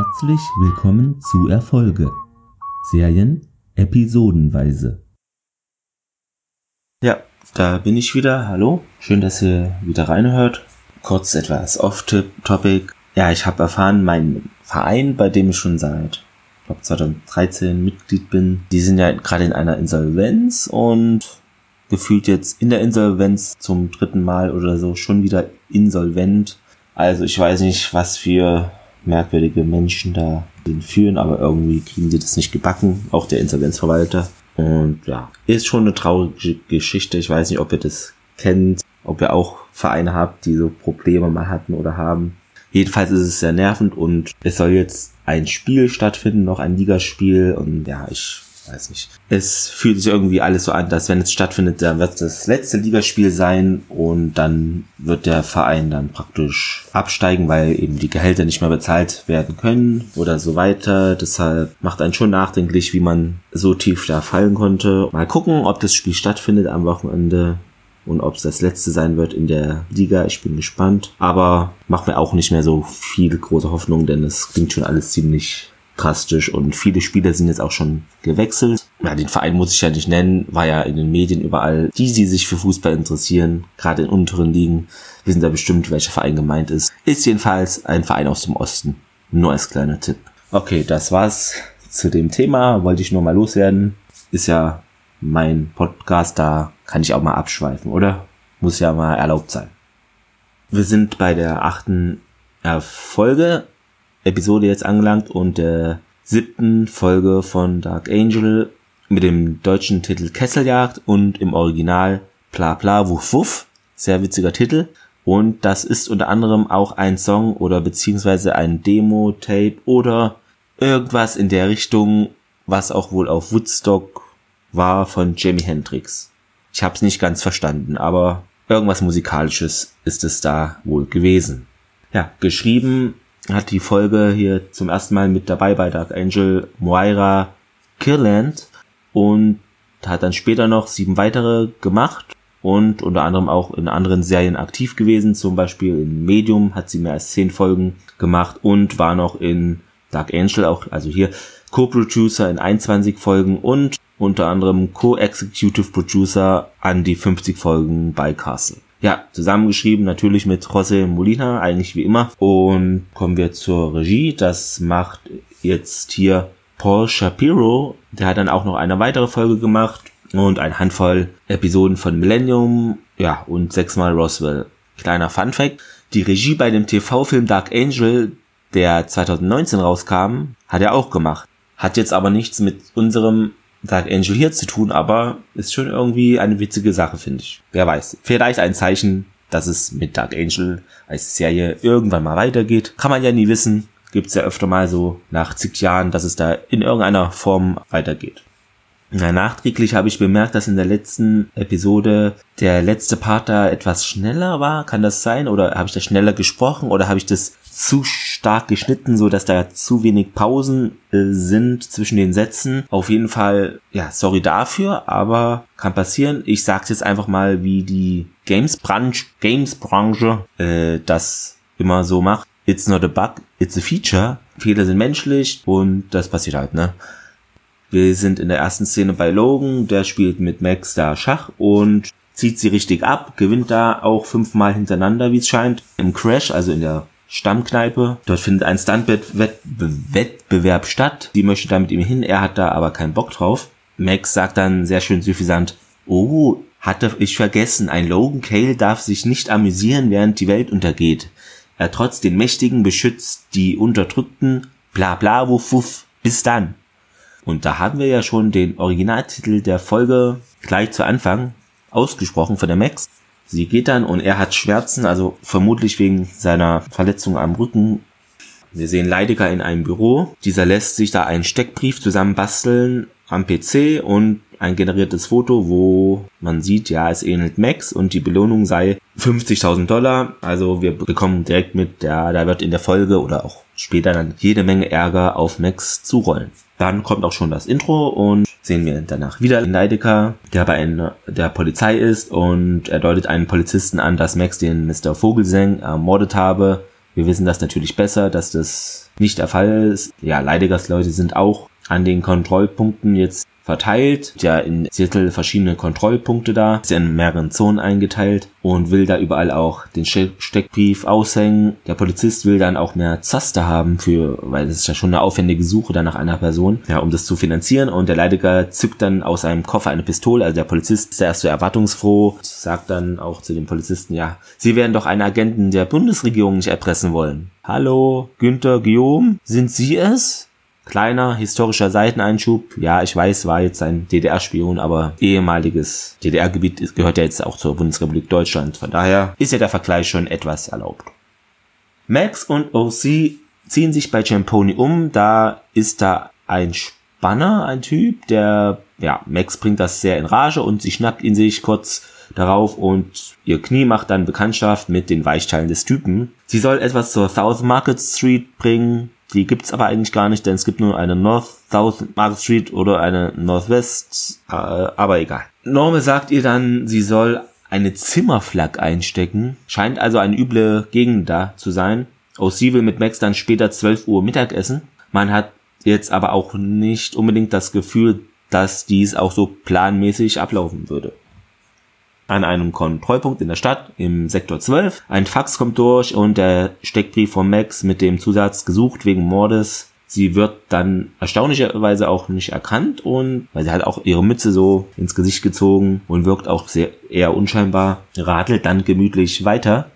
Herzlich willkommen zu Erfolge. Serien episodenweise. Ja, da bin ich wieder. Hallo. Schön, dass ihr wieder reinhört. Kurz etwas off-topic. Ja, ich habe erfahren, mein Verein, bei dem ich schon seit glaube 2013 Mitglied bin, die sind ja gerade in einer Insolvenz und gefühlt jetzt in der Insolvenz zum dritten Mal oder so schon wieder insolvent. Also ich weiß nicht, was für merkwürdige Menschen da den führen, aber irgendwie kriegen sie das nicht gebacken, auch der Insolvenzverwalter. Und ja, ist schon eine traurige Geschichte. Ich weiß nicht, ob ihr das kennt, ob ihr auch Vereine habt, die so Probleme mal hatten oder haben. Jedenfalls ist es sehr nervend und es soll jetzt ein Spiel stattfinden, noch ein Ligaspiel und ja, ich weiß nicht. Es fühlt sich irgendwie alles so an, dass wenn es stattfindet, dann wird es das letzte Ligaspiel sein und dann wird der Verein dann praktisch absteigen, weil eben die Gehälter nicht mehr bezahlt werden können oder so weiter. Deshalb macht einen schon nachdenklich, wie man so tief da fallen konnte. Mal gucken, ob das Spiel stattfindet am Wochenende und ob es das letzte sein wird in der Liga. Ich bin gespannt. Aber macht mir auch nicht mehr so viel große Hoffnung, denn es klingt schon alles ziemlich drastisch und viele Spieler sind jetzt auch schon gewechselt. Ja, den Verein muss ich ja nicht nennen, war ja in den Medien überall. Die, die sich für Fußball interessieren, gerade in unteren Ligen, wissen da bestimmt, welcher Verein gemeint ist. Ist jedenfalls ein Verein aus dem Osten. Nur als kleiner Tipp. Okay, das war's zu dem Thema. Wollte ich nur mal loswerden. Ist ja mein Podcast, da kann ich auch mal abschweifen, oder? Muss ja mal erlaubt sein. Wir sind bei der achten Folge Episode jetzt angelangt und der siebten Folge von Dark Angel mit dem deutschen Titel Kesseljagd und im Original Bla Bla Wuff Wuff. Sehr witziger Titel. Und das ist unter anderem auch ein Song oder beziehungsweise ein Demo-Tape oder irgendwas in der Richtung, was auch wohl auf Woodstock war von Jimi Hendrix. Ich hab's nicht ganz verstanden, aber irgendwas musikalisches ist es da wohl gewesen. Ja, geschrieben hat die Folge hier zum ersten Mal mit dabei bei Dark Angel Moira Kirland und hat dann später noch sieben weitere gemacht und unter anderem auch in anderen Serien aktiv gewesen. Zum Beispiel in Medium hat sie mehr als zehn Folgen gemacht und war noch in Dark Angel auch, also hier Co-Producer in 21 Folgen und unter anderem Co-Executive Producer an die 50 Folgen bei Castle. Ja, zusammengeschrieben natürlich mit José Molina, eigentlich wie immer. Und kommen wir zur Regie. Das macht jetzt hier Paul Shapiro. Der hat dann auch noch eine weitere Folge gemacht und eine Handvoll Episoden von Millennium. Ja, und sechsmal Roswell. Kleiner Fun Fact. Die Regie bei dem TV-Film Dark Angel, der 2019 rauskam, hat er auch gemacht. Hat jetzt aber nichts mit unserem Dark Angel hier zu tun, aber ist schon irgendwie eine witzige Sache, finde ich. Wer weiß. Vielleicht ein Zeichen, dass es mit Dark Angel als Serie irgendwann mal weitergeht. Kann man ja nie wissen. Gibt's ja öfter mal so nach zig Jahren, dass es da in irgendeiner Form weitergeht. Na, nachträglich habe ich bemerkt, dass in der letzten Episode der letzte Part da etwas schneller war. Kann das sein? Oder habe ich da schneller gesprochen? Oder habe ich das zu stark geschnitten, so dass da zu wenig Pausen äh, sind zwischen den Sätzen. Auf jeden Fall, ja, sorry dafür, aber kann passieren. Ich sag's jetzt einfach mal, wie die Games-Branche Games -Branche, äh, das immer so macht. It's not a bug, it's a feature. Fehler sind menschlich und das passiert halt, ne? Wir sind in der ersten Szene bei Logan, der spielt mit Max da Schach und zieht sie richtig ab, gewinnt da auch fünfmal hintereinander, wie es scheint, im Crash, also in der Stammkneipe. Dort findet ein Stuntwettbewerb statt. Sie möchte da mit ihm hin, er hat da aber keinen Bock drauf. Max sagt dann sehr schön suffisant, oh, hatte ich vergessen, ein Logan Cale darf sich nicht amüsieren, während die Welt untergeht. Er trotz den Mächtigen beschützt die Unterdrückten, bla bla wuff wuff, bis dann. Und da haben wir ja schon den Originaltitel der Folge gleich zu Anfang ausgesprochen von der Max. Sie geht dann und er hat Schmerzen, also vermutlich wegen seiner Verletzung am Rücken. Wir sehen Leidecker in einem Büro. Dieser lässt sich da einen Steckbrief zusammenbasteln am PC und ein generiertes Foto, wo man sieht, ja, es ähnelt Max und die Belohnung sei 50.000 Dollar. Also wir bekommen direkt mit, ja, da wird in der Folge oder auch später dann jede Menge Ärger auf Max zurollen. Dann kommt auch schon das Intro und sehen wir danach wieder Leidecker, der bei einer, der Polizei ist und er deutet einen Polizisten an, dass Max den Mr. Vogelsang ermordet habe. Wir wissen das natürlich besser, dass das nicht der Fall ist. Ja, Leidigast-Leute sind auch an den Kontrollpunkten jetzt verteilt. Ja, in Seattle verschiedene Kontrollpunkte da, ist ja in mehreren Zonen eingeteilt und will da überall auch den Steckbrief aushängen. Der Polizist will dann auch mehr Zaster haben für, weil das ist ja schon eine aufwendige Suche dann nach einer Person, ja, um das zu finanzieren und der Leidiger zückt dann aus seinem Koffer eine Pistole, also der Polizist ist erst so erwartungsfroh, sagt dann auch zu dem Polizisten, ja, Sie werden doch einen Agenten der Bundesregierung nicht erpressen wollen. Hallo, Günther Guillaume, sind Sie es? Kleiner historischer Seiteneinschub. Ja, ich weiß, war jetzt ein DDR-Spion, aber ehemaliges DDR-Gebiet gehört ja jetzt auch zur Bundesrepublik Deutschland. Von daher ist ja der Vergleich schon etwas erlaubt. Max und OC ziehen sich bei Champoni um. Da ist da ein Spanner, ein Typ, der, ja, Max bringt das sehr in Rage und sie schnappt ihn sich kurz darauf und ihr Knie macht dann Bekanntschaft mit den Weichteilen des Typen. Sie soll etwas zur South Market Street bringen, die gibt's aber eigentlich gar nicht, denn es gibt nur eine North South Market Street oder eine Northwest, äh, aber egal. Norme sagt ihr dann, sie soll eine Zimmerflak einstecken. Scheint also eine üble Gegend da zu sein. OC will mit Max dann später 12 Uhr Mittagessen. Man hat jetzt aber auch nicht unbedingt das Gefühl, dass dies auch so planmäßig ablaufen würde an einem Kontrollpunkt in der Stadt im Sektor 12. Ein Fax kommt durch und der Steckbrief von Max mit dem Zusatz gesucht wegen Mordes. Sie wird dann erstaunlicherweise auch nicht erkannt und weil sie hat auch ihre Mütze so ins Gesicht gezogen und wirkt auch sehr eher unscheinbar, radelt dann gemütlich weiter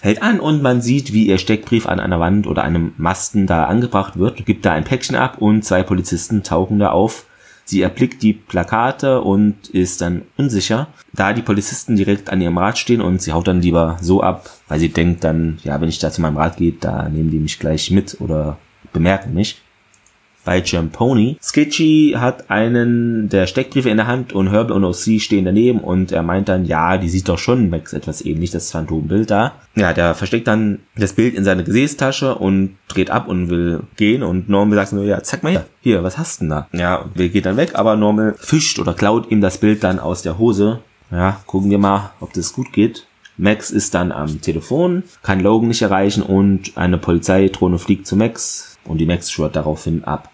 hält an und man sieht, wie ihr Steckbrief an einer Wand oder einem Masten da angebracht wird, gibt da ein Päckchen ab und zwei Polizisten tauchen da auf Sie erblickt die Plakate und ist dann unsicher, da die Polizisten direkt an ihrem Rad stehen und sie haut dann lieber so ab, weil sie denkt dann, ja, wenn ich da zu meinem Rad gehe, da nehmen die mich gleich mit oder bemerken mich bei Jamponi. Sketchy hat einen der Steckbriefe in der Hand und Herbie und OC stehen daneben und er meint dann, ja, die sieht doch schon Max etwas ähnlich, das Phantombild da. Ja, der versteckt dann das Bild in seine Gesäßtasche und dreht ab und will gehen und Norman sagt nur, ja, zeig mal hier, hier, was hast du denn da? Ja, will geht dann weg, aber Normal fischt oder klaut ihm das Bild dann aus der Hose. Ja, gucken wir mal, ob das gut geht. Max ist dann am Telefon, kann Logan nicht erreichen und eine Polizeidrohne fliegt zu Max und die Max schwört daraufhin ab.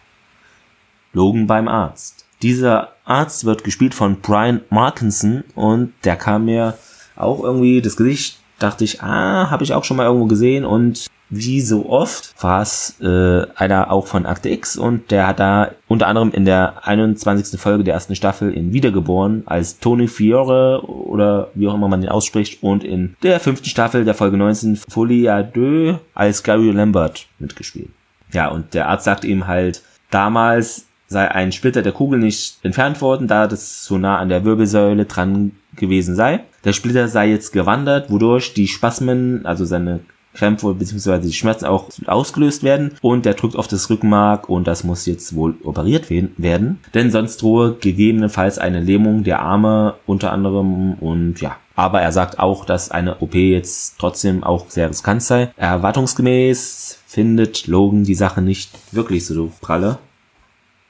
Logan beim Arzt. Dieser Arzt wird gespielt von Brian Markinson und der kam mir auch irgendwie das Gesicht, dachte ich, ah, habe ich auch schon mal irgendwo gesehen und wie so oft war es äh, einer auch von Akte X und der hat da unter anderem in der 21. Folge der ersten Staffel in Wiedergeboren als Tony Fiore oder wie auch immer man den ausspricht und in der fünften Staffel der Folge 19 Folia 2 als Gary Lambert mitgespielt. Ja, und der Arzt sagt ihm halt, damals sei ein Splitter der Kugel nicht entfernt worden, da das so nah an der Wirbelsäule dran gewesen sei. Der Splitter sei jetzt gewandert, wodurch die Spasmen, also seine Krämpfe bzw. die Schmerzen auch ausgelöst werden und der drückt auf das Rückenmark und das muss jetzt wohl operiert werden, denn sonst drohe gegebenenfalls eine Lähmung der Arme unter anderem und ja. Aber er sagt auch, dass eine OP jetzt trotzdem auch sehr riskant sei. Erwartungsgemäß findet Logan die Sache nicht wirklich so pralle.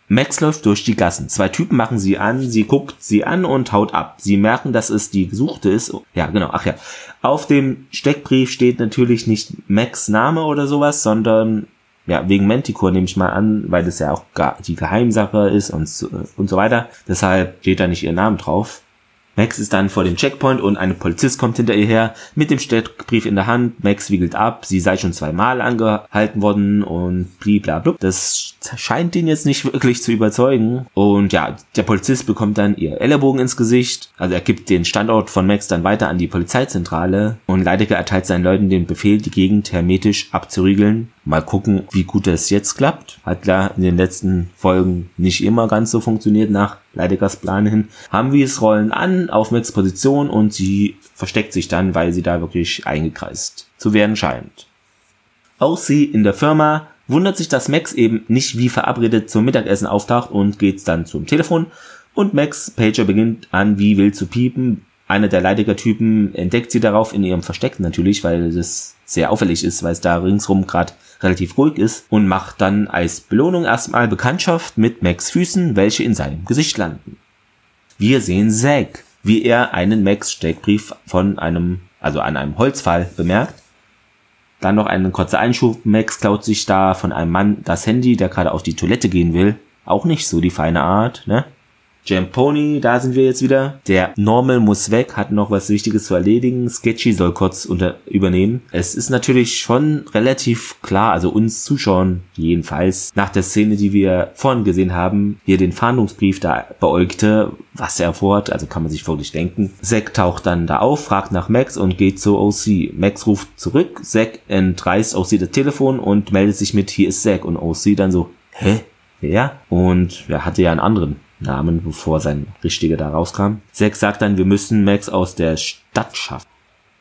Max läuft durch die Gassen. Zwei Typen machen sie an, sie guckt sie an und haut ab. Sie merken, dass es die Gesuchte ist. Ja, genau, ach ja. Auf dem Steckbrief steht natürlich nicht Max Name oder sowas, sondern ja, wegen Manticore nehme ich mal an, weil das ja auch die Geheimsache ist und so, und so weiter. Deshalb steht da nicht ihr Name drauf. Max ist dann vor dem Checkpoint und ein Polizist kommt hinter ihr her mit dem Steckbrief in der Hand. Max wiegelt ab, sie sei schon zweimal angehalten worden und blablabla. Das scheint ihn jetzt nicht wirklich zu überzeugen. Und ja, der Polizist bekommt dann ihr Ellerbogen ins Gesicht. Also er gibt den Standort von Max dann weiter an die Polizeizentrale und Leidecker erteilt seinen Leuten den Befehl, die Gegend hermetisch abzuriegeln. Mal gucken, wie gut es jetzt klappt. Hat klar in den letzten Folgen nicht immer ganz so funktioniert nach Leidegers Plan hin. Es rollen an auf Max Position und sie versteckt sich dann, weil sie da wirklich eingekreist zu werden scheint. Auch sie in der Firma wundert sich, dass Max eben nicht wie verabredet zum Mittagessen auftaucht und geht dann zum Telefon und Max Pager beginnt an wie wild zu piepen. Einer der Leidiger-Typen entdeckt sie darauf in ihrem Versteck natürlich, weil das sehr auffällig ist, weil es da ringsrum gerade relativ ruhig ist und macht dann als Belohnung erstmal Bekanntschaft mit Max Füßen, welche in seinem Gesicht landen. Wir sehen Zack, wie er einen Max Steckbrief von einem, also an einem Holzpfahl bemerkt. Dann noch ein kurzer Einschub. Max klaut sich da von einem Mann das Handy, der gerade auf die Toilette gehen will. Auch nicht so die feine Art, ne? Jamponi, da sind wir jetzt wieder. Der Normal muss weg, hat noch was Wichtiges zu erledigen. Sketchy soll kurz unter übernehmen. Es ist natürlich schon relativ klar, also uns Zuschauern jedenfalls, nach der Szene, die wir vorhin gesehen haben, hier den Fahndungsbrief da beäugte, was er vorhat, also kann man sich wirklich denken. Zack taucht dann da auf, fragt nach Max und geht zu OC. Max ruft zurück, Zack entreißt OC das Telefon und meldet sich mit, hier ist Zack und OC dann so, hä? Wer? Und er hatte ja einen anderen. Namen, bevor sein richtiger da rauskam. Zack sagt dann, wir müssen Max aus der Stadt schaffen.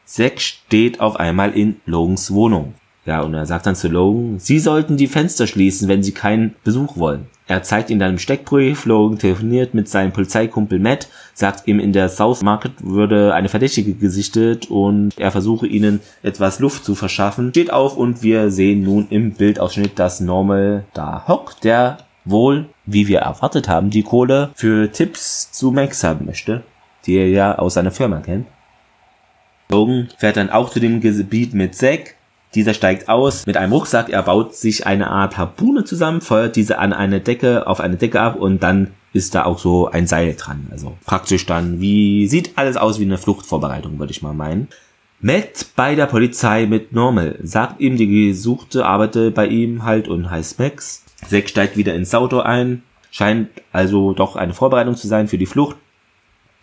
Zack steht auf einmal in Logans Wohnung. Ja, und er sagt dann zu Logan, Sie sollten die Fenster schließen, wenn Sie keinen Besuch wollen. Er zeigt ihm dann im Steckbrief, Logan telefoniert mit seinem Polizeikumpel Matt, sagt ihm, in der South Market würde eine Verdächtige gesichtet und er versuche ihnen etwas Luft zu verschaffen. Steht auf und wir sehen nun im Bildausschnitt, dass Normal da hockt, der wohl, wie wir erwartet haben, die Kohle für Tipps zu Max haben möchte, die er ja aus seiner Firma kennt. Logan fährt dann auch zu dem Gebiet mit Zack. Dieser steigt aus mit einem Rucksack, er baut sich eine Art Harpune zusammen, feuert diese an eine Decke, auf eine Decke ab und dann ist da auch so ein Seil dran. Also praktisch dann, wie, sieht alles aus wie eine Fluchtvorbereitung, würde ich mal meinen. Matt bei der Polizei mit Normal, sagt ihm, die Gesuchte arbeite bei ihm halt und heißt Max. Zack steigt wieder ins Auto ein, scheint also doch eine Vorbereitung zu sein für die Flucht.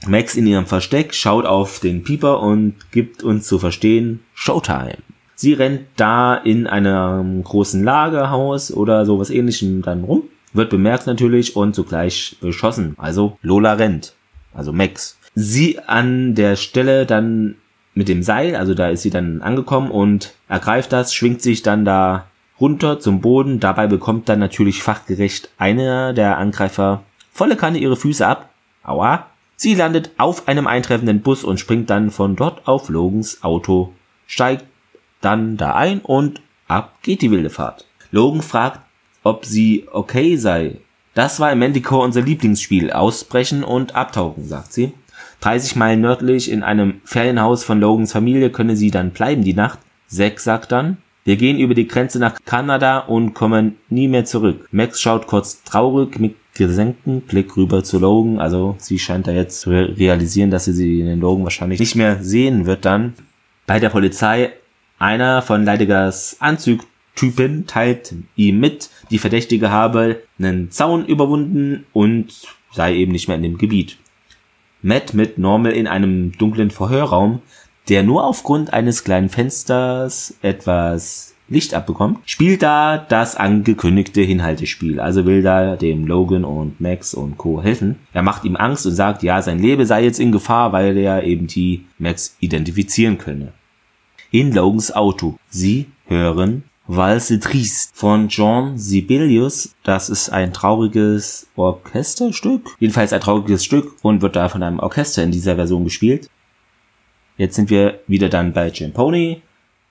Max in ihrem Versteck schaut auf den Pieper und gibt uns zu verstehen, Showtime. Sie rennt da in einem großen Lagerhaus oder sowas ähnlichem dann rum, wird bemerkt natürlich und zugleich beschossen. Also Lola rennt, also Max. Sie an der Stelle dann mit dem Seil, also da ist sie dann angekommen und ergreift das, schwingt sich dann da runter zum Boden. Dabei bekommt dann natürlich fachgerecht einer der Angreifer volle Kanne ihre Füße ab. Aua. Sie landet auf einem eintreffenden Bus und springt dann von dort auf Logans Auto, steigt dann da ein und ab geht die wilde Fahrt. Logan fragt, ob sie okay sei. Das war im Manticore unser Lieblingsspiel. Ausbrechen und abtauchen, sagt sie. 30 Meilen nördlich in einem Ferienhaus von Logans Familie könne sie dann bleiben die Nacht. Zack sagt dann, wir gehen über die Grenze nach Kanada und kommen nie mehr zurück. Max schaut kurz traurig mit gesenktem Blick rüber zu Logan. Also sie scheint da jetzt zu realisieren, dass sie den Logan wahrscheinlich nicht mehr sehen wird dann. Bei der Polizei einer von Leidigers Anzugtypen teilt ihm mit, die Verdächtige habe einen Zaun überwunden und sei eben nicht mehr in dem Gebiet. Matt mit Normal in einem dunklen Verhörraum der nur aufgrund eines kleinen Fensters etwas Licht abbekommt, spielt da das angekündigte Hinhaltespiel. Also will da dem Logan und Max und Co. helfen. Er macht ihm Angst und sagt, ja, sein Leben sei jetzt in Gefahr, weil er eben die Max identifizieren könne. In Logans Auto. Sie hören Valse Triste von John Sibelius. Das ist ein trauriges Orchesterstück. Jedenfalls ein trauriges Stück und wird da von einem Orchester in dieser Version gespielt. Jetzt sind wir wieder dann bei Jim Pony.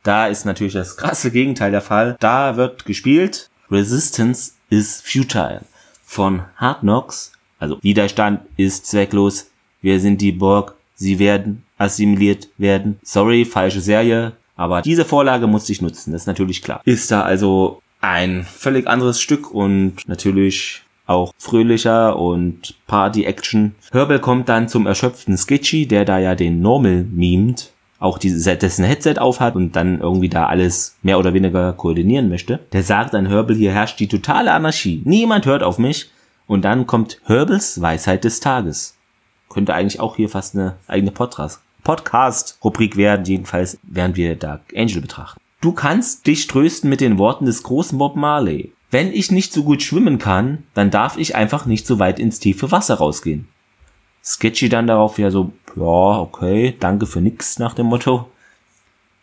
Da ist natürlich das krasse Gegenteil der Fall. Da wird gespielt Resistance is futile von Hard Knocks. Also Widerstand ist zwecklos. Wir sind die Borg. Sie werden assimiliert werden. Sorry, falsche Serie. Aber diese Vorlage musste ich nutzen. Das ist natürlich klar. Ist da also ein völlig anderes Stück und natürlich auch fröhlicher und Party-Action. Herbal kommt dann zum erschöpften Sketchy, der da ja den Normal mimt, auch diese, dessen Headset aufhat und dann irgendwie da alles mehr oder weniger koordinieren möchte. Der sagt an Herbal, hier herrscht die totale Anarchie. Niemand hört auf mich. Und dann kommt Herbals Weisheit des Tages. Könnte eigentlich auch hier fast eine eigene Podcast-Rubrik werden, jedenfalls während wir Dark Angel betrachten. Du kannst dich trösten mit den Worten des großen Bob Marley. Wenn ich nicht so gut schwimmen kann, dann darf ich einfach nicht so weit ins tiefe Wasser rausgehen. Sketchy dann darauf ja so, ja, okay, danke für nix nach dem Motto.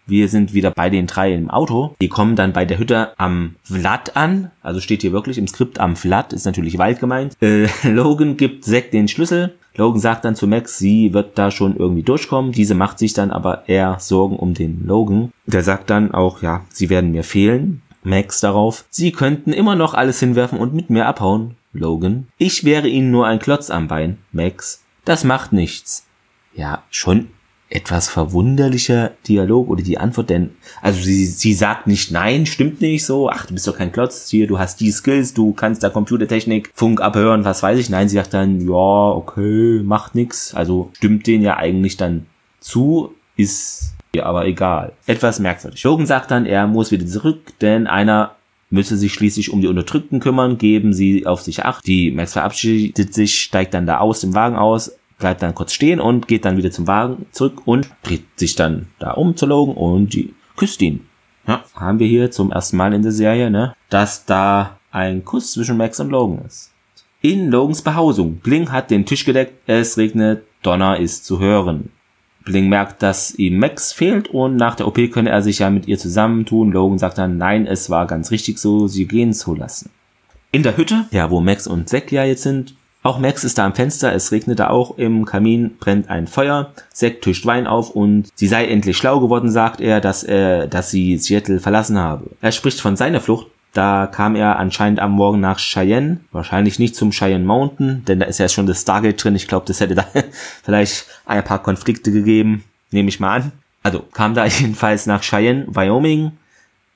Wir sind wieder bei den drei im Auto. Die kommen dann bei der Hütte am Vlad an. Also steht hier wirklich im Skript am Vlad, ist natürlich Wald gemeint. Äh, Logan gibt Zack den Schlüssel. Logan sagt dann zu Max, sie wird da schon irgendwie durchkommen. Diese macht sich dann aber eher Sorgen um den Logan. Der sagt dann auch, ja, sie werden mir fehlen. Max darauf, Sie könnten immer noch alles hinwerfen und mit mir abhauen. Logan, ich wäre Ihnen nur ein Klotz am Bein. Max, das macht nichts. Ja, schon etwas verwunderlicher Dialog oder die Antwort, denn, also sie, sie sagt nicht nein, stimmt nicht so, ach, du bist doch kein Klotz, hier, du hast die Skills, du kannst da Computertechnik, Funk abhören, was weiß ich. Nein, sie sagt dann, ja, okay, macht nix. Also stimmt den ja eigentlich dann zu, ist aber egal. Etwas merkwürdig. Logan sagt dann, er muss wieder zurück, denn einer müsse sich schließlich um die Unterdrückten kümmern, geben sie auf sich acht. Die Max verabschiedet sich, steigt dann da aus dem Wagen aus, bleibt dann kurz stehen und geht dann wieder zum Wagen zurück und dreht sich dann da um zu Logan und die küsst ihn. Ja, haben wir hier zum ersten Mal in der Serie, ne, dass da ein Kuss zwischen Max und Logan ist. In Logans Behausung. Bling hat den Tisch gedeckt, es regnet, Donner ist zu hören. Bling merkt, dass ihm Max fehlt und nach der OP könne er sich ja mit ihr zusammentun. Logan sagt dann, nein, es war ganz richtig so, sie gehen zu lassen. In der Hütte, ja, wo Max und Zack ja jetzt sind, auch Max ist da am Fenster, es regnet da auch, im Kamin brennt ein Feuer, Zack tischt Wein auf und sie sei endlich schlau geworden, sagt er, dass er, dass sie Seattle verlassen habe. Er spricht von seiner Flucht, da kam er anscheinend am Morgen nach Cheyenne, wahrscheinlich nicht zum Cheyenne Mountain, denn da ist ja schon das Stargate drin. Ich glaube, das hätte da vielleicht ein paar Konflikte gegeben, nehme ich mal an. Also kam da jedenfalls nach Cheyenne, Wyoming,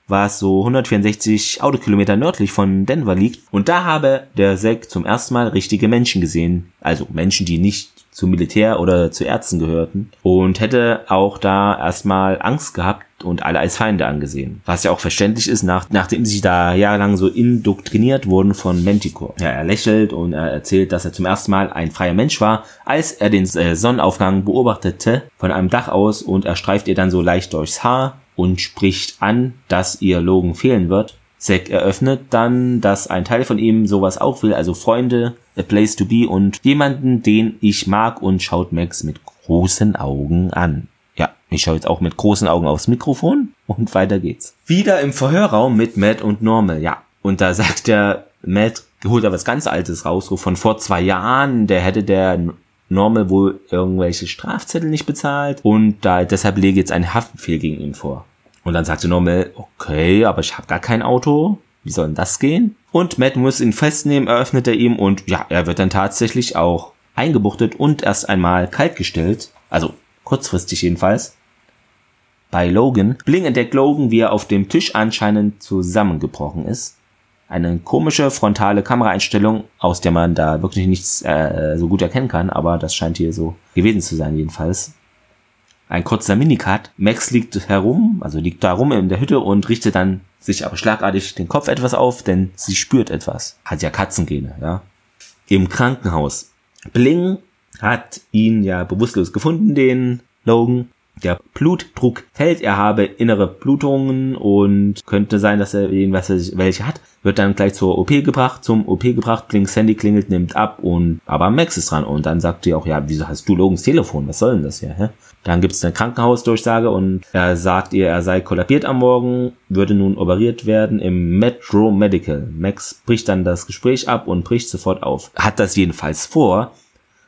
was so 164 Autokilometer nördlich von Denver liegt. Und da habe der Zack zum ersten Mal richtige Menschen gesehen. Also Menschen, die nicht zum Militär oder zu Ärzten gehörten. Und hätte auch da erstmal Angst gehabt und alle als Feinde angesehen. Was ja auch verständlich ist, nach, nachdem sie da jahrelang so indoktriniert wurden von Manticore. Ja, er lächelt und er erzählt, dass er zum ersten Mal ein freier Mensch war, als er den äh, Sonnenaufgang beobachtete von einem Dach aus und er streift ihr dann so leicht durchs Haar und spricht an, dass ihr Logan fehlen wird. Zack eröffnet dann, dass ein Teil von ihm sowas auch will, also Freunde, a place to be und jemanden, den ich mag und schaut Max mit großen Augen an. Ich schaue jetzt auch mit großen Augen aufs Mikrofon und weiter geht's. Wieder im Verhörraum mit Matt und Normal, ja. Und da sagt der Matt, holt er was ganz Altes raus, so von vor zwei Jahren, der hätte der Normal wohl irgendwelche Strafzettel nicht bezahlt und da deshalb lege jetzt ein Haftbefehl gegen ihn vor. Und dann sagte Normal, okay, aber ich habe gar kein Auto. Wie soll denn das gehen? Und Matt muss ihn festnehmen, eröffnet er ihm und ja, er wird dann tatsächlich auch eingebuchtet und erst einmal kaltgestellt. Also kurzfristig jedenfalls. Bei Logan. Bling entdeckt Logan, wie er auf dem Tisch anscheinend zusammengebrochen ist eine komische frontale Kameraeinstellung, aus der man da wirklich nichts äh, so gut erkennen kann, aber das scheint hier so gewesen zu sein jedenfalls. Ein kurzer Minicut. Max liegt herum, also liegt da rum in der Hütte und richtet dann sich aber schlagartig den Kopf etwas auf, denn sie spürt etwas. Hat ja Katzengene, ja. Im Krankenhaus. Bling hat ihn ja bewusstlos gefunden, den Logan, der Blutdruck fällt, er habe innere Blutungen und könnte sein, dass er irgendwas welche hat, wird dann gleich zur OP gebracht, zum OP gebracht, Blinks Handy klingelt, nimmt ab und aber Max ist dran und dann sagt die auch, ja, wieso hast du Logans Telefon, was soll denn das hier, hä? Dann gibt es eine Krankenhausdurchsage und er sagt ihr, er sei kollabiert am Morgen, würde nun operiert werden im Metro Medical. Max bricht dann das Gespräch ab und bricht sofort auf. Hat das jedenfalls vor,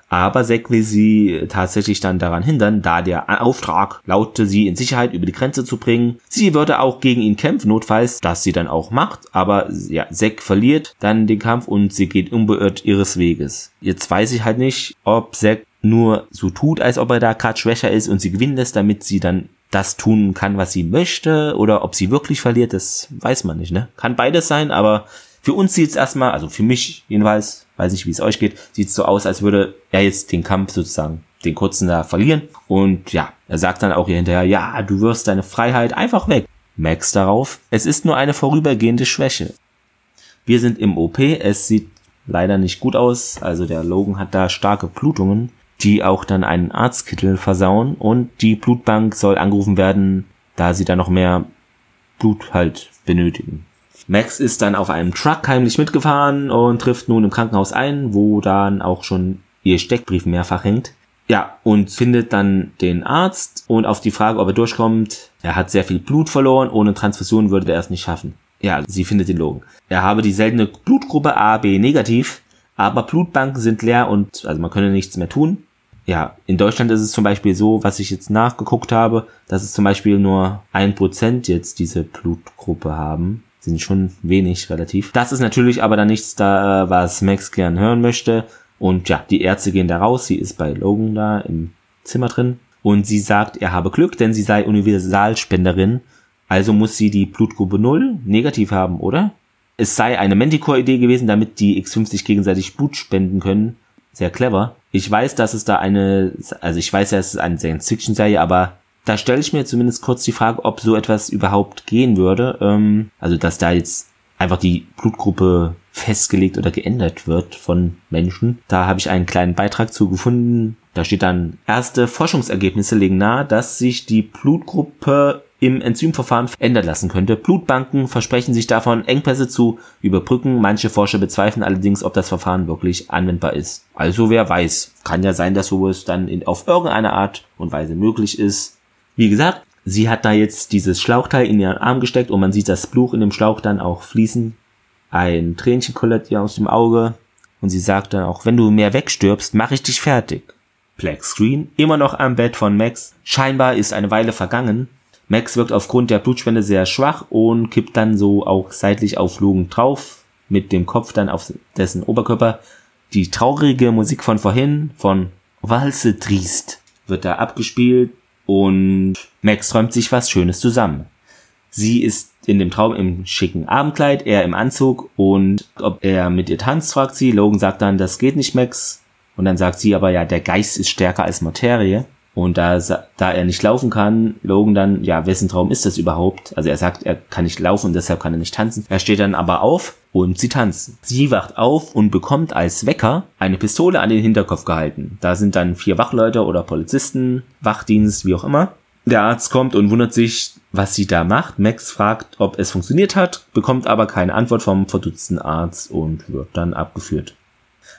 aber Zack will sie tatsächlich dann daran hindern, da der Auftrag lautete, sie in Sicherheit über die Grenze zu bringen. Sie würde auch gegen ihn kämpfen, notfalls, das sie dann auch macht. Aber ja, Zack verliert dann den Kampf und sie geht unbeirrt ihres Weges. Jetzt weiß ich halt nicht, ob Zack nur so tut, als ob er da gerade schwächer ist und sie gewinnen lässt, damit sie dann das tun kann, was sie möchte, oder ob sie wirklich verliert, das weiß man nicht, ne? Kann beides sein, aber für uns sieht es erstmal, also für mich jedenfalls, weiß nicht, wie es euch geht, sieht so aus, als würde er jetzt den Kampf sozusagen, den kurzen da verlieren. Und ja, er sagt dann auch hier hinterher, ja, du wirst deine Freiheit einfach weg. Max darauf, es ist nur eine vorübergehende Schwäche. Wir sind im OP, es sieht leider nicht gut aus, also der Logan hat da starke Blutungen, die auch dann einen Arztkittel versauen und die Blutbank soll angerufen werden, da sie da noch mehr Blut halt benötigen. Max ist dann auf einem Truck heimlich mitgefahren und trifft nun im Krankenhaus ein, wo dann auch schon ihr Steckbrief mehrfach hängt. Ja, und findet dann den Arzt und auf die Frage, ob er durchkommt, er hat sehr viel Blut verloren, ohne Transfusion würde er es nicht schaffen. Ja, sie findet den Logen. Er habe die seltene Blutgruppe AB negativ, aber Blutbanken sind leer und also man könne nichts mehr tun. Ja, in Deutschland ist es zum Beispiel so, was ich jetzt nachgeguckt habe, dass es zum Beispiel nur ein Prozent jetzt diese Blutgruppe haben sind schon wenig relativ. Das ist natürlich aber dann nichts da, was Max gern hören möchte. Und ja, die Ärzte gehen da raus. Sie ist bei Logan da im Zimmer drin. Und sie sagt, er habe Glück, denn sie sei Universalspenderin. Also muss sie die Blutgruppe 0 negativ haben, oder? Es sei eine Manticore-Idee gewesen, damit die X50 gegenseitig Blut spenden können. Sehr clever. Ich weiß, dass es da eine, also ich weiß ja, es ist eine Science-Fiction-Serie, aber da stelle ich mir zumindest kurz die Frage, ob so etwas überhaupt gehen würde. Ähm, also, dass da jetzt einfach die Blutgruppe festgelegt oder geändert wird von Menschen. Da habe ich einen kleinen Beitrag zu gefunden. Da steht dann, erste Forschungsergebnisse legen nahe, dass sich die Blutgruppe im Enzymverfahren ändern lassen könnte. Blutbanken versprechen sich davon, Engpässe zu überbrücken. Manche Forscher bezweifeln allerdings, ob das Verfahren wirklich anwendbar ist. Also wer weiß, kann ja sein, dass sowas dann in, auf irgendeine Art und Weise möglich ist. Wie gesagt, sie hat da jetzt dieses Schlauchteil in ihren Arm gesteckt und man sieht das Blut in dem Schlauch dann auch fließen. Ein Tränchen kullert ihr aus dem Auge und sie sagt dann auch, wenn du mehr wegstirbst, mache ich dich fertig. Black Screen, immer noch am Bett von Max. Scheinbar ist eine Weile vergangen. Max wirkt aufgrund der Blutspende sehr schwach und kippt dann so auch seitlich auf Logan drauf, mit dem Kopf dann auf dessen Oberkörper. Die traurige Musik von vorhin, von Walse Triest, wird da abgespielt und Max träumt sich was Schönes zusammen. Sie ist in dem Traum im schicken Abendkleid, er im Anzug und ob er mit ihr tanzt, fragt sie. Logan sagt dann, das geht nicht, Max. Und dann sagt sie aber, ja, der Geist ist stärker als Materie. Und da, da er nicht laufen kann, Logan dann, ja, wessen Traum ist das überhaupt? Also er sagt, er kann nicht laufen und deshalb kann er nicht tanzen. Er steht dann aber auf und sie tanzen. Sie wacht auf und bekommt als Wecker eine Pistole an den Hinterkopf gehalten. Da sind dann vier Wachleute oder Polizisten, Wachdienst, wie auch immer. Der Arzt kommt und wundert sich, was sie da macht. Max fragt, ob es funktioniert hat, bekommt aber keine Antwort vom verdutzten Arzt und wird dann abgeführt.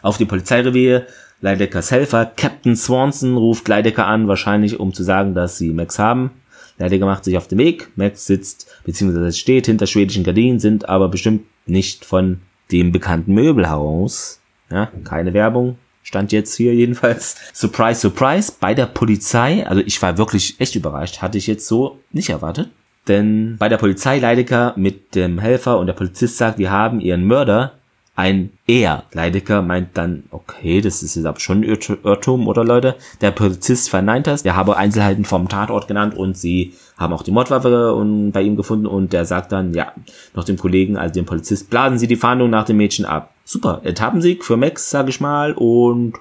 Auf die Polizeirevier Leideckers Helfer Captain Swanson ruft Leidecker an, wahrscheinlich um zu sagen, dass sie Max haben. Leidecker macht sich auf den Weg. Max sitzt bzw. steht hinter schwedischen Gardinen, sind aber bestimmt nicht von dem bekannten Möbelhaus. Ja, keine Werbung. Stand jetzt hier jedenfalls. Surprise, surprise. Bei der Polizei, also ich war wirklich echt überrascht, hatte ich jetzt so nicht erwartet. Denn bei der Polizei Leidecker mit dem Helfer und der Polizist sagt, wir haben ihren Mörder ein Er. Leidecker meint dann, okay, das ist jetzt aber schon Irrtum, oder Leute? Der Polizist verneint das. Der habe Einzelheiten vom Tatort genannt und sie haben auch die Mordwaffe bei ihm gefunden und der sagt dann, ja, noch dem Kollegen, also dem Polizist, blasen Sie die Fahndung nach dem Mädchen ab. Super, Etappensieg für Max, sag ich mal, und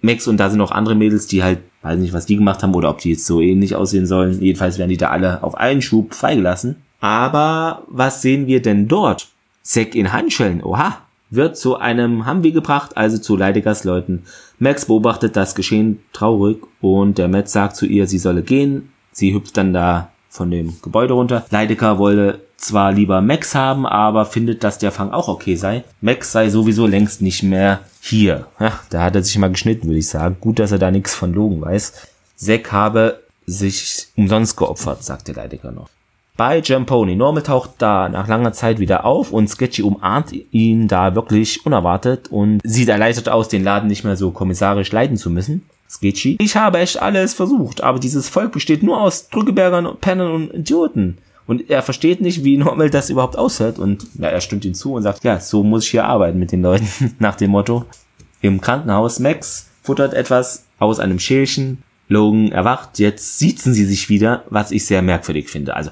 Max und da sind noch andere Mädels, die halt, weiß nicht, was die gemacht haben oder ob die jetzt so ähnlich aussehen sollen. Jedenfalls werden die da alle auf einen Schub freigelassen. Aber was sehen wir denn dort? Zack in Handschellen, oha, wird zu einem Humvee gebracht, also zu Leidegers Leuten. Max beobachtet das Geschehen traurig und der Matt sagt zu ihr, sie solle gehen. Sie hüpft dann da von dem Gebäude runter. Leidecker wolle zwar lieber Max haben, aber findet, dass der Fang auch okay sei. Max sei sowieso längst nicht mehr hier. Ja, da hat er sich mal geschnitten, würde ich sagen. Gut, dass er da nichts von Logen weiß. Zack habe sich umsonst geopfert, sagte Leidecker noch bei Jamponi. Normal taucht da nach langer Zeit wieder auf und Sketchy umarmt ihn da wirklich unerwartet und sieht erleichtert aus, den Laden nicht mehr so kommissarisch leiten zu müssen. Sketchy. Ich habe echt alles versucht, aber dieses Volk besteht nur aus Drückebergern, Pennern und Idioten. Und er versteht nicht, wie Normal das überhaupt aushört. Und ja, er stimmt ihm zu und sagt, ja, so muss ich hier arbeiten mit den Leuten, nach dem Motto. Im Krankenhaus, Max futtert etwas aus einem Schälchen. Logan erwacht, jetzt siezen sie sich wieder, was ich sehr merkwürdig finde. Also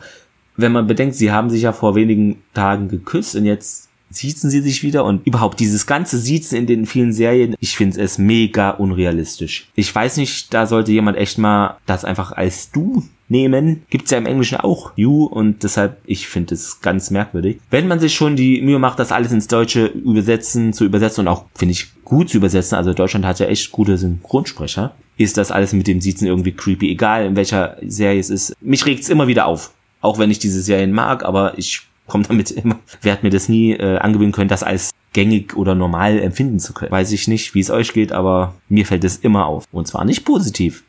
wenn man bedenkt, sie haben sich ja vor wenigen Tagen geküsst und jetzt siezen sie sich wieder und überhaupt dieses ganze Siezen in den vielen Serien, ich finde es mega unrealistisch. Ich weiß nicht, da sollte jemand echt mal das einfach als du nehmen. Gibt's ja im Englischen auch you und deshalb, ich finde es ganz merkwürdig. Wenn man sich schon die Mühe macht, das alles ins Deutsche übersetzen, zu übersetzen und auch, finde ich, gut zu übersetzen, also Deutschland hat ja echt gute Synchronsprecher, ist das alles mit dem Siezen irgendwie creepy, egal in welcher Serie es ist. Mich regt's immer wieder auf. Auch wenn ich diese Serien mag, aber ich komme damit immer, wer hat mir das nie äh, angewöhnen können, das als gängig oder normal empfinden zu können. Weiß ich nicht, wie es euch geht, aber mir fällt es immer auf. Und zwar nicht positiv.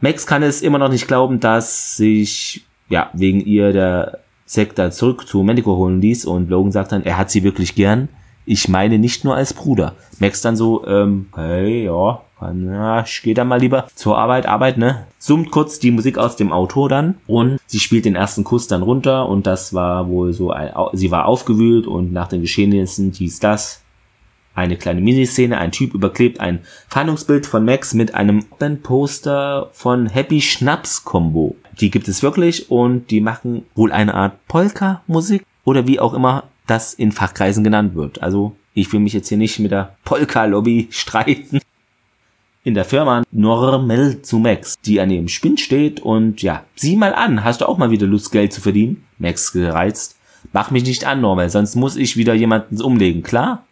Max kann es immer noch nicht glauben, dass sich, ja, wegen ihr der Sektor zurück zu Manticore holen ließ und Logan sagt dann, er hat sie wirklich gern. Ich meine nicht nur als Bruder. Max dann so, ähm, hey, ja, na, ich gehe dann mal lieber zur Arbeit, Arbeit, ne? Summt kurz die Musik aus dem Auto dann und sie spielt den ersten Kuss dann runter und das war wohl so ein, sie war aufgewühlt und nach den Geschehnissen hieß das eine kleine Miniszene. Ein Typ überklebt ein Fahndungsbild von Max mit einem Bandposter von Happy Schnaps Combo. Die gibt es wirklich und die machen wohl eine Art Polka-Musik oder wie auch immer das in Fachkreisen genannt wird. Also ich will mich jetzt hier nicht mit der Polka-Lobby streiten. In der Firma Normel zu Max, die an ihrem Spind steht und ja, sieh mal an, hast du auch mal wieder Lust, Geld zu verdienen? Max gereizt. Mach mich nicht an, Normel, sonst muss ich wieder jemanden umlegen, klar?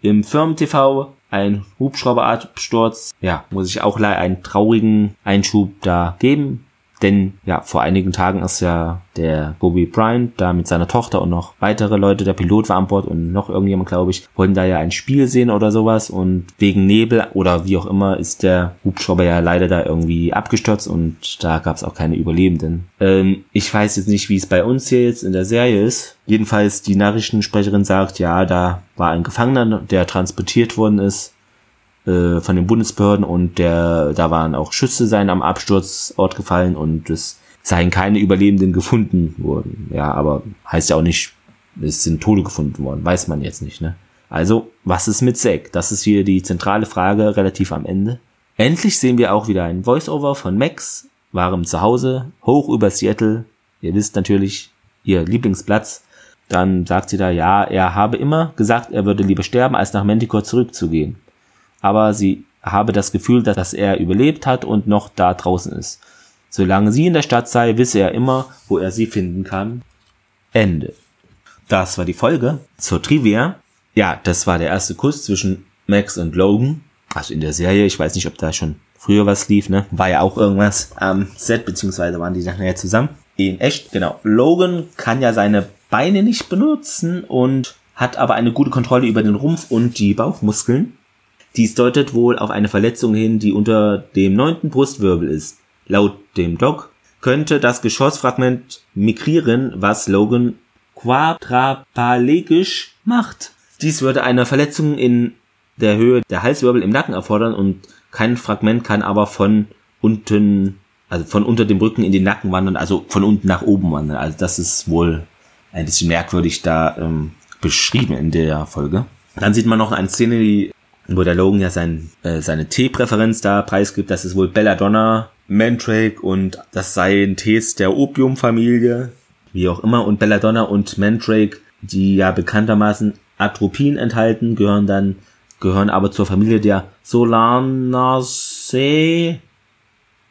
Im Firmen-TV ein Hubschrauberabsturz. Ja, muss ich auch leider einen traurigen Einschub da geben. Denn ja, vor einigen Tagen ist ja der Bobby Bryant da mit seiner Tochter und noch weitere Leute, der Pilot war an Bord und noch irgendjemand, glaube ich, wollten da ja ein Spiel sehen oder sowas und wegen Nebel oder wie auch immer ist der Hubschrauber ja leider da irgendwie abgestürzt und da gab es auch keine Überlebenden. Ähm, ich weiß jetzt nicht, wie es bei uns hier jetzt in der Serie ist. Jedenfalls die Nachrichtensprecherin sagt, ja, da war ein Gefangener, der transportiert worden ist äh, von den Bundesbehörden und der, da waren auch Schüsse sein am Absturzort gefallen und es seien keine Überlebenden gefunden worden. Ja, aber heißt ja auch nicht, es sind Tode gefunden worden, weiß man jetzt nicht, ne? Also, was ist mit Zack? Das ist hier die zentrale Frage, relativ am Ende. Endlich sehen wir auch wieder ein Voice-Over von Max, waren zu Hause, hoch über Seattle. Ihr wisst natürlich, ihr Lieblingsplatz. Dann sagt sie da, ja, er habe immer gesagt, er würde lieber sterben, als nach Manticore zurückzugehen aber sie habe das Gefühl, dass er überlebt hat und noch da draußen ist. Solange sie in der Stadt sei, wisse er immer, wo er sie finden kann. Ende. Das war die Folge zur Trivia. Ja, das war der erste Kuss zwischen Max und Logan. Also in der Serie, ich weiß nicht, ob da schon früher was lief, ne? War ja auch irgendwas am Set, beziehungsweise waren die nachher zusammen. In echt, genau. Logan kann ja seine Beine nicht benutzen und hat aber eine gute Kontrolle über den Rumpf und die Bauchmuskeln. Dies deutet wohl auf eine Verletzung hin, die unter dem neunten Brustwirbel ist. Laut dem Doc könnte das Geschossfragment migrieren, was Logan quadraplegisch macht. Dies würde eine Verletzung in der Höhe der Halswirbel im Nacken erfordern und kein Fragment kann aber von unten, also von unter dem Rücken in den Nacken wandern, also von unten nach oben wandern. Also das ist wohl ein bisschen merkwürdig da ähm, beschrieben in der Folge. Dann sieht man noch eine Szene, die wo der Logan ja sein, äh, seine Teepräferenz da preisgibt. Das ist wohl Belladonna, Mandrake und das seien Tees der Opiumfamilie, wie auch immer. Und Belladonna und Mandrake, die ja bekanntermaßen Atropin enthalten, gehören dann, gehören aber zur Familie der Solanaceae,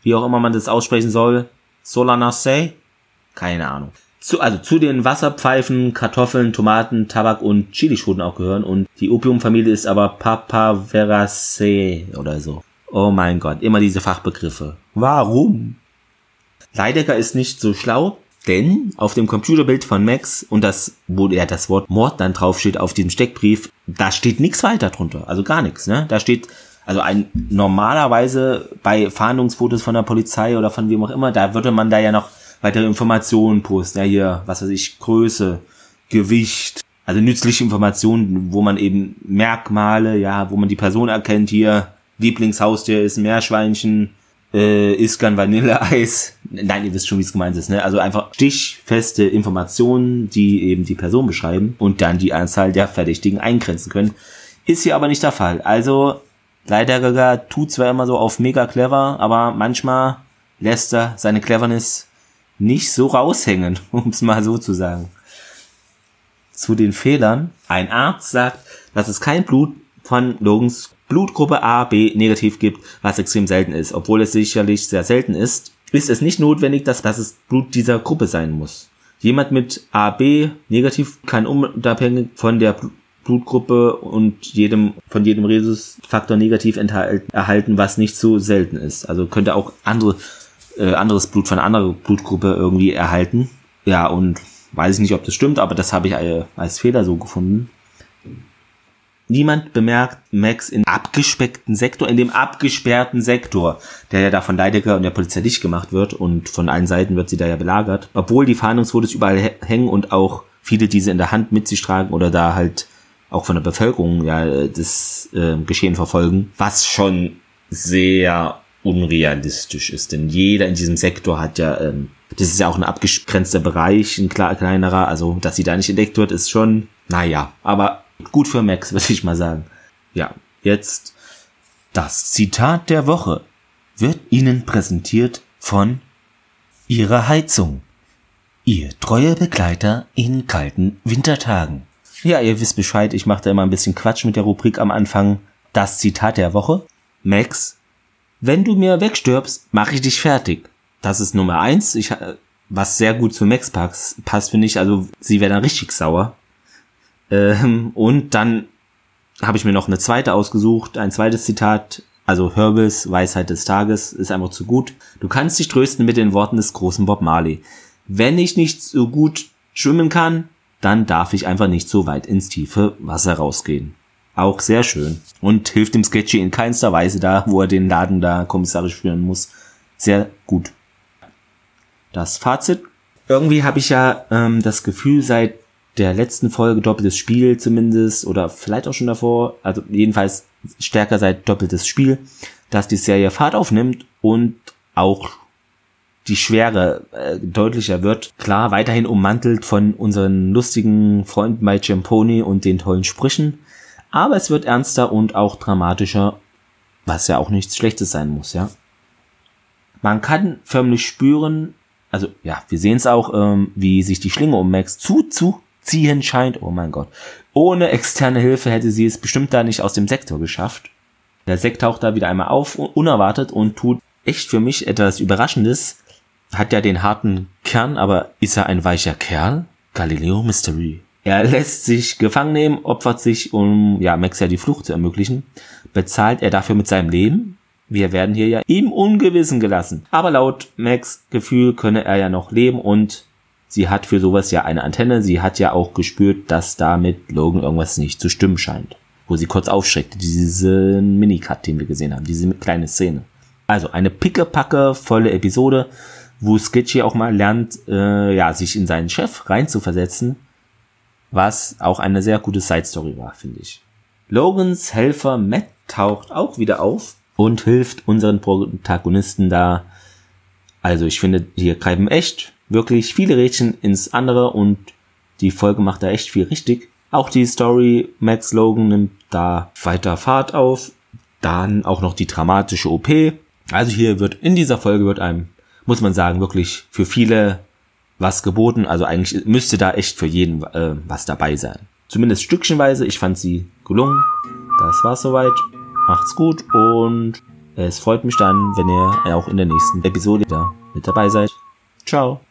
wie auch immer man das aussprechen soll. Solanaceae? Keine Ahnung zu, also zu den Wasserpfeifen, Kartoffeln, Tomaten, Tabak und Chilischoten auch gehören. Und die Opiumfamilie ist aber Papaveraceae oder so. Oh mein Gott, immer diese Fachbegriffe. Warum? Leidecker ist nicht so schlau, denn auf dem Computerbild von Max und das, wo ja das Wort Mord dann draufsteht auf diesem Steckbrief, da steht nichts weiter drunter, also gar nichts, ne? Da steht also ein normalerweise bei Fahndungsfotos von der Polizei oder von wem auch immer, da würde man da ja noch weitere Informationen posten. Ja, hier, was weiß ich, Größe, Gewicht, also nützliche Informationen, wo man eben Merkmale, ja, wo man die Person erkennt, hier, Lieblingshaustier ist Meerschweinchen, äh, gern Vanilleeis. Nein, ihr wisst schon, wie es gemeint ist, ne? Also einfach stichfeste Informationen, die eben die Person beschreiben und dann die Anzahl der Verdächtigen eingrenzen können. Ist hier aber nicht der Fall. Also, Leider tut zwar immer so auf mega clever, aber manchmal lässt er seine Cleverness nicht so raushängen, um es mal so zu sagen. Zu den Fehlern. Ein Arzt sagt, dass es kein Blut von Logans Blutgruppe A, B negativ gibt, was extrem selten ist. Obwohl es sicherlich sehr selten ist, ist es nicht notwendig, dass, dass es Blut dieser Gruppe sein muss. Jemand mit AB negativ kann unabhängig von der Blutgruppe und jedem, von jedem Rhesusfaktor negativ erhalten, was nicht so selten ist. Also könnte auch andere äh, anderes Blut von einer anderen Blutgruppe irgendwie erhalten. Ja, und weiß ich nicht, ob das stimmt, aber das habe ich äh, als Fehler so gefunden. Niemand bemerkt Max im abgespeckten Sektor, in dem abgesperrten Sektor, der ja da von Leidecker und der Polizei dicht gemacht wird und von allen Seiten wird sie da ja belagert. Obwohl die Fahndungsfotos überall hängen und auch viele diese in der Hand mit sich tragen oder da halt auch von der Bevölkerung ja das äh, Geschehen verfolgen, was schon sehr unrealistisch ist. Denn jeder in diesem Sektor hat ja, ähm, das ist ja auch ein abgegrenzter Bereich, ein kleinerer, also dass sie da nicht entdeckt wird, ist schon, naja, aber gut für Max, würde ich mal sagen. Ja, jetzt das Zitat der Woche wird Ihnen präsentiert von Ihrer Heizung. Ihr treuer Begleiter in kalten Wintertagen. Ja, ihr wisst Bescheid, ich mache da immer ein bisschen Quatsch mit der Rubrik am Anfang. Das Zitat der Woche. Max, wenn du mir wegstirbst, mache ich dich fertig. Das ist Nummer eins. Ich, äh, was sehr gut zu Max passt, passt finde ich. Also sie wäre dann richtig sauer. Ähm, und dann habe ich mir noch eine zweite ausgesucht, ein zweites Zitat. Also Herbes Weisheit des Tages ist einfach zu gut. Du kannst dich trösten mit den Worten des großen Bob Marley. Wenn ich nicht so gut schwimmen kann, dann darf ich einfach nicht so weit ins tiefe Wasser rausgehen. Auch sehr schön. Und hilft dem Sketchy in keinster Weise da, wo er den Laden da kommissarisch führen muss. Sehr gut. Das Fazit. Irgendwie habe ich ja ähm, das Gefühl, seit der letzten Folge doppeltes Spiel zumindest, oder vielleicht auch schon davor, also jedenfalls stärker seit doppeltes Spiel, dass die Serie Fahrt aufnimmt und auch die Schwere äh, deutlicher wird. Klar, weiterhin ummantelt von unseren lustigen Freunden bei Ciamponi und den tollen Sprüchen. Aber es wird ernster und auch dramatischer, was ja auch nichts Schlechtes sein muss, ja. Man kann förmlich spüren, also ja, wir sehen es auch, ähm, wie sich die Schlinge um Max zuzuziehen scheint. Oh mein Gott. Ohne externe Hilfe hätte sie es bestimmt da nicht aus dem Sektor geschafft. Der Sekt taucht da wieder einmal auf, unerwartet und tut echt für mich etwas Überraschendes. Hat ja den harten Kern, aber ist er ein weicher Kerl? Galileo Mystery. Er lässt sich gefangen nehmen, opfert sich, um ja Max ja die Flucht zu ermöglichen. Bezahlt er dafür mit seinem Leben? Wir werden hier ja im Ungewissen gelassen. Aber laut Max Gefühl könne er ja noch leben und sie hat für sowas ja eine Antenne. Sie hat ja auch gespürt, dass da mit Logan irgendwas nicht zu stimmen scheint. Wo sie kurz aufschreckte, diesen Minicut, den wir gesehen haben, diese kleine Szene. Also eine pickepacke volle Episode, wo Sketchy auch mal lernt, äh, ja, sich in seinen Chef reinzuversetzen, was auch eine sehr gute Side-Story war, finde ich. Logans Helfer Matt taucht auch wieder auf und hilft unseren Protagonisten da. Also ich finde, hier greifen echt wirklich viele Rädchen ins andere und die Folge macht da echt viel richtig. Auch die Story Max Logan nimmt da weiter Fahrt auf. Dann auch noch die dramatische OP. Also hier wird in dieser Folge wird einem, muss man sagen, wirklich für viele was geboten. Also eigentlich müsste da echt für jeden äh, was dabei sein. Zumindest stückchenweise. Ich fand sie gelungen. Das war's soweit. Macht's gut und es freut mich dann, wenn ihr auch in der nächsten Episode wieder mit dabei seid. Ciao.